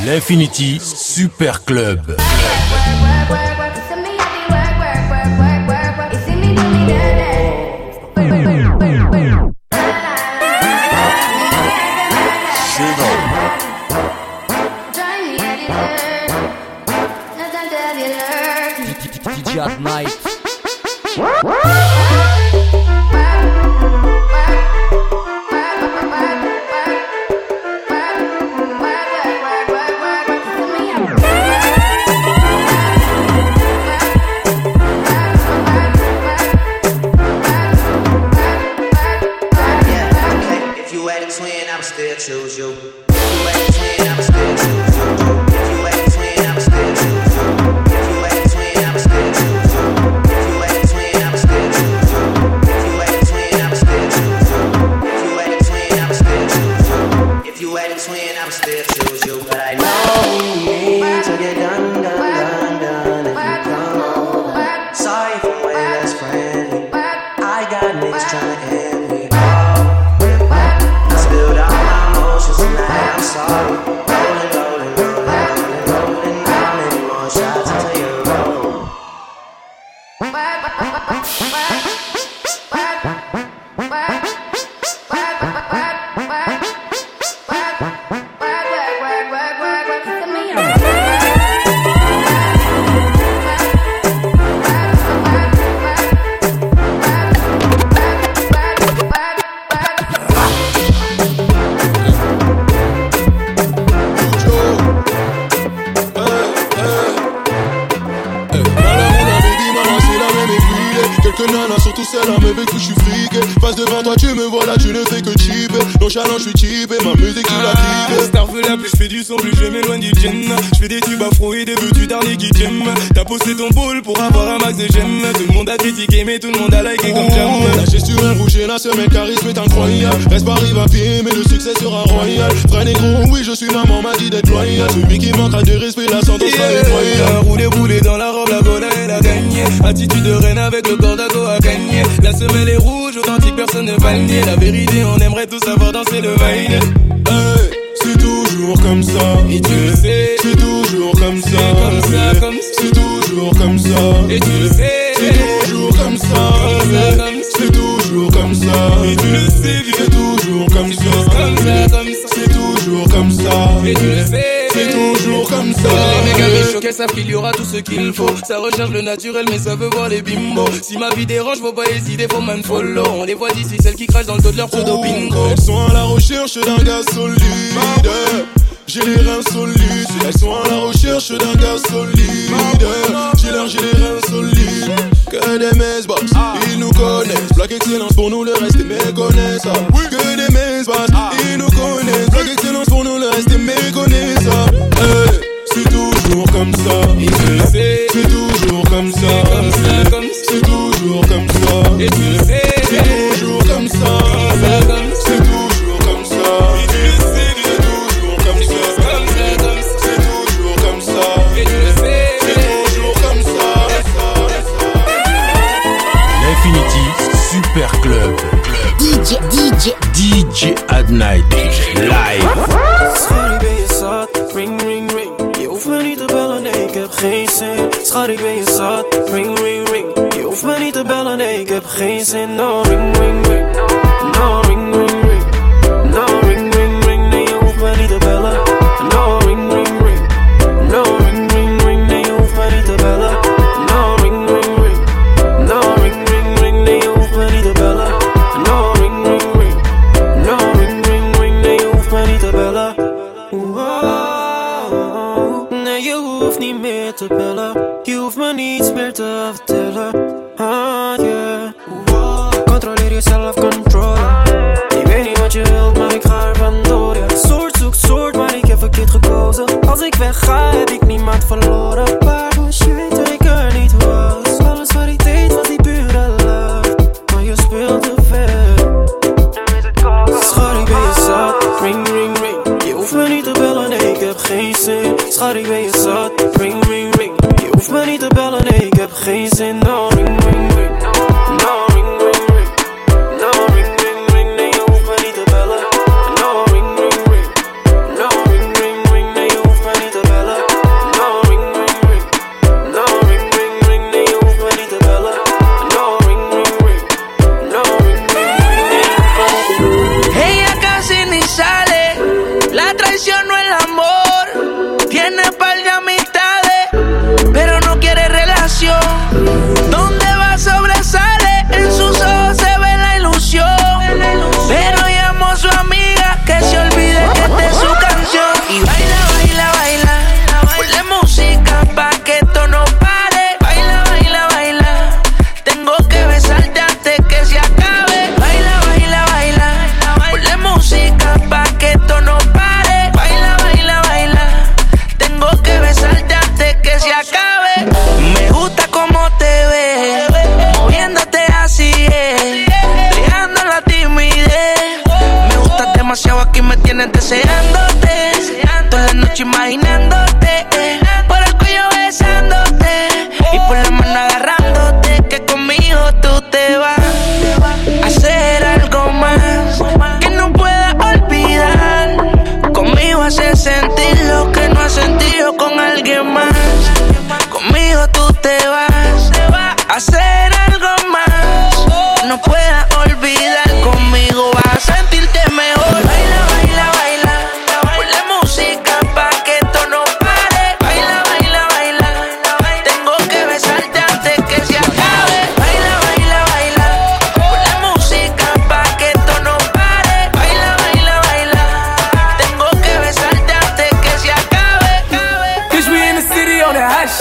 L'Infinity Super Club. Qui je suis friqué. Face devant toi, tu me vois là, tu ne fais que chipper. Nonchalant, je suis typé, ma musique, tu la kiffes. Starfella, plus je fais du son, plus je m'éloigne du gym. Je fais des tubes afro et des buts dernier qui j'aime. T'as posté ton boule pour avoir un max de j'aime. Tout le monde a critiqué, mais tout le monde a liké comme j'aime. La est rouge et là, ce mec charisme est incroyable. Reste pas à pied, mais le succès sera royal. Frère négro, oui, je suis maman, m'a dit d'être loyal. Celui qui manquera de respect, la santé sera Yeah, effroyable. roulé, roulé dans la robe, la vola, elle a gagné. Attitude de reine avec le corps d'Ago La semelle est rouge, authentique, personne ne va le nier. La vérité, on aimerait tous savoir danser le. Hey, c'est toujours comme ça. Et tu le sais, C'est toujours comme ça. comme ça, comme ça. C'est toujours comme ça. et tu le sais. Choqués savent qu'il y aura tout ce qu'il faut. Ça recherche le naturel, mais ça veut voir les bimbos. Si ma vie dérange, faut pas hésiter, faut man follow. On les voit d'ici, celles qui crachent dans le dos de leur pseudo bingo. Elles sont à la recherche d'un gars solide. J'ai les reins solides. Elles sont à la recherche d'un gars solide. J'ai l'air, j'ai les reins solides. Que des messes boss, Super Club. DJ, DJ, DJ at Night. Live. Schat, ik ben je zat, ring, ring, ring. Je hoeft me niet te bellen, nee, ik heb geen zin. Schat, ik ben je zat, ring, ring, ring. Je hoeft me niet te bellen, nee, ik heb geen zin. No, ring, ring, ring. No, ring, ring, geen zin. Schat, ik ben je zat. Ring, ring, ring. Je hoeft me niet te bellen, ik heb geen zin. No, ring, ring, ring.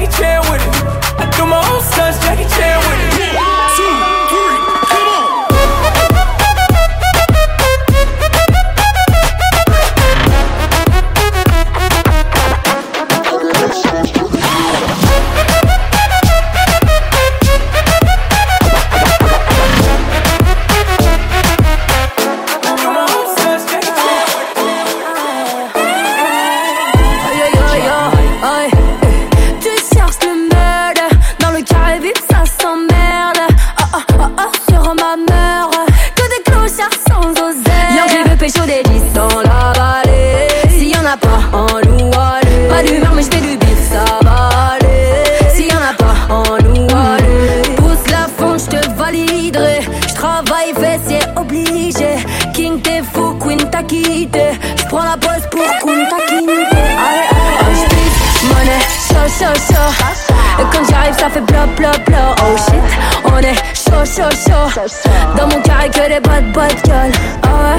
I. fait bla bla bla Oh shit on est chaud chaud chaud Dans mon carré que des bad bad gueule Ah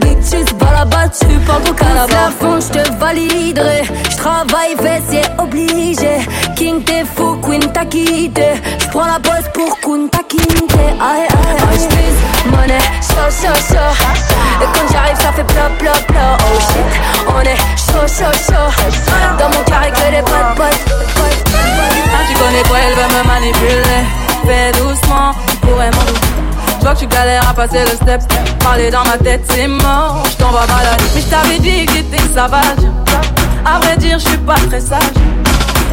bitches, va là-bas, tu parles ton la fond, j'te validerai. J'travaille fessier obligé. King t'es fou, Queen t'as quitté. J'prends la pause pour Queen t'as quitté. Aïe aïe aïe. J'pisse monnaie, chaud chaud chaud Et quand j'arrive ça fait bla bla bla Oh shit, on est chaud chaud chaud Dans mon carré que des potes potes Ah, tu connais quoi, elle veut me manipuler. Fais doucement, vois que tu galères à passer le step. Parler dans ma tête, c'est mort. Je t'envoie malade. Mais je t'avais dit que t'étais sauvage. À vrai dire, je suis pas très sage.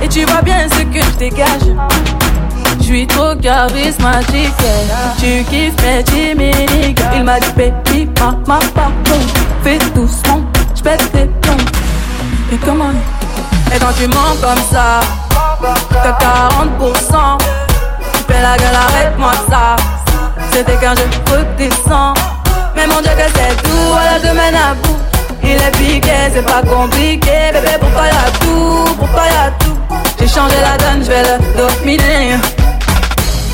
Et tu vois bien ce que je dégage. Je suis trop charismatique. Tu kiffes mes. Il m'a dit, baby, ma pardon. Fais doucement, je pète tes plombs. Et comment? Et quand tu mens comme ça, t'as 40%. Tu fais la gueule, arrête-moi ça. C'était qu'un jeu redescend. Mais mon Dieu, que c'est tout, voilà, je mène à bout. Il est piqué, c'est pas compliqué. Bébé, pourquoi y'a tout, pourquoi y'a tout? J'ai changé la donne, je vais le dominer.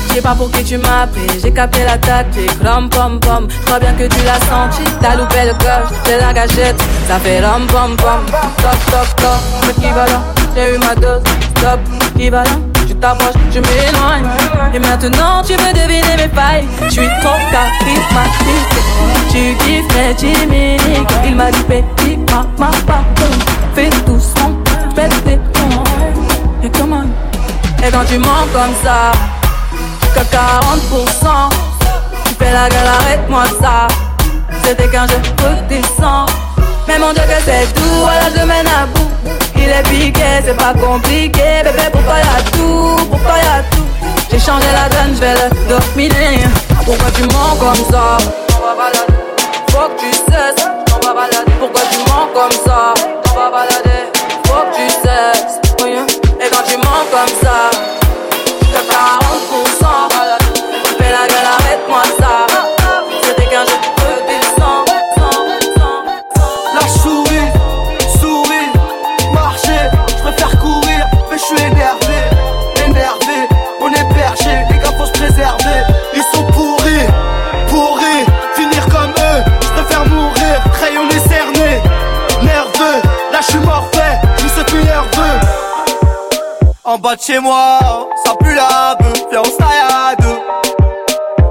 Je sais pas pour qui tu m'as appelé, j'ai capté la tactique, rom pom pom. Je crois bien que tu l'as senti, t'as loupé le coche, j'ai la gâchette, ça fait rom pom pom. Top top top, équivalent, j'ai eu ma dose, stop, qui va je t'approche, je m'éloigne. Et maintenant tu veux deviner mes failles. Je suis trop charismatique. Tu kiffes mes chimiques. Il m'a dit, petit, ma, ma, pardon. Fais doucement, pète tes plombs. Et comment Et quand tu mens comme ça, que 40%. Tu fais la gueule, arrête-moi ça. C'était qu'un jeu redescend. Mais mon Dieu que c'est tout, voilà je mène à bout. Il est piqué, c'est pas compliqué. Bébé, pourquoi y'a tout? Pourquoi y'a tout? J'ai changé la donne, je vais le dominer. Pourquoi tu mens comme ça? On va balader. Faut que tu cesses. Pourquoi tu mens comme ça? On va balader. Faut que tu cesses. En bas de chez moi, ça pue la bœuf, viens on se taille.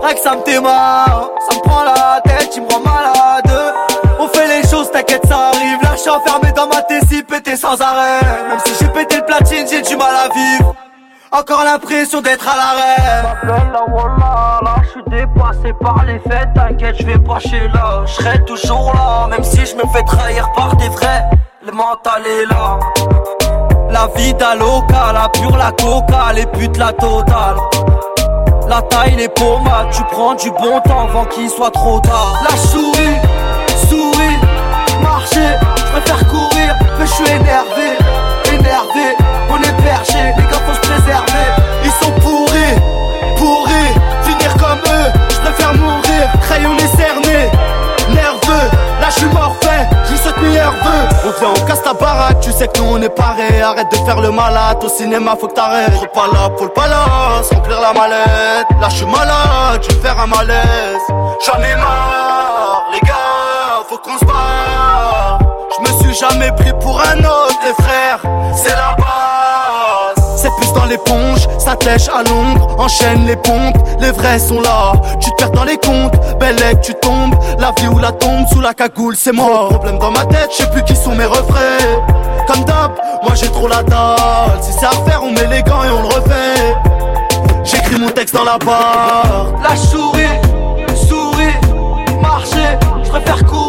Rien que ça me démarre, ça me prend la tête, il me rend malade. On fait les choses, t'inquiète, ça arrive. Là, je suis enfermé dans ma tessie, pété sans arrêt. Même si j'ai pété le platine, j'ai du mal à vivre. Encore l'impression d'être à l'arrêt. La Walla, là, je suis dépassé par les fêtes. T'inquiète, je vais pas chez là. Je serai toujours là, même si je me fais trahir par des vrais. Le mental est là. La vie loca, la pure, la coca, les putes, la totale. La taille, les pommades, tu prends du bon temps avant qu'il soit trop tard. La souris, souris, marcher, je préfère courir, mais je suis énervé, énervé, on est perché, les gars faut se préserver. Ils sont pourris, pourris, finir comme eux, je préfère mourir, crayon est cerné, nerveux, là je suis morfait, je meilleur vœu. On vient, on casse ta baraque, tu sais que nous on est paré, arrête de faire le malade, au cinéma faut que t'arrêtes. Trop pas là pour le palace, remplir la mallette, là je suis malade, je vais faire un malaise. J'en ai marre, les gars, faut qu'on se barre. Je me suis jamais pris pour un autre, les frères, c'est la base. C'est plus dans l'éponge, ça tèche à l'ombre, enchaîne les pompes, les vrais sont là. Tu te perds dans les comptes, belle tu tombes, la vie ou la tombe sous la cagoule, c'est mort. Problème dans ma tête, je sais plus qui sont mes refrains. Comme d'hab, moi j'ai trop la dalle. Si c'est à refaire, on met les gants et on le refait. J'écris mon texte dans la barre. La souris, souris, marcher, je préfère courir,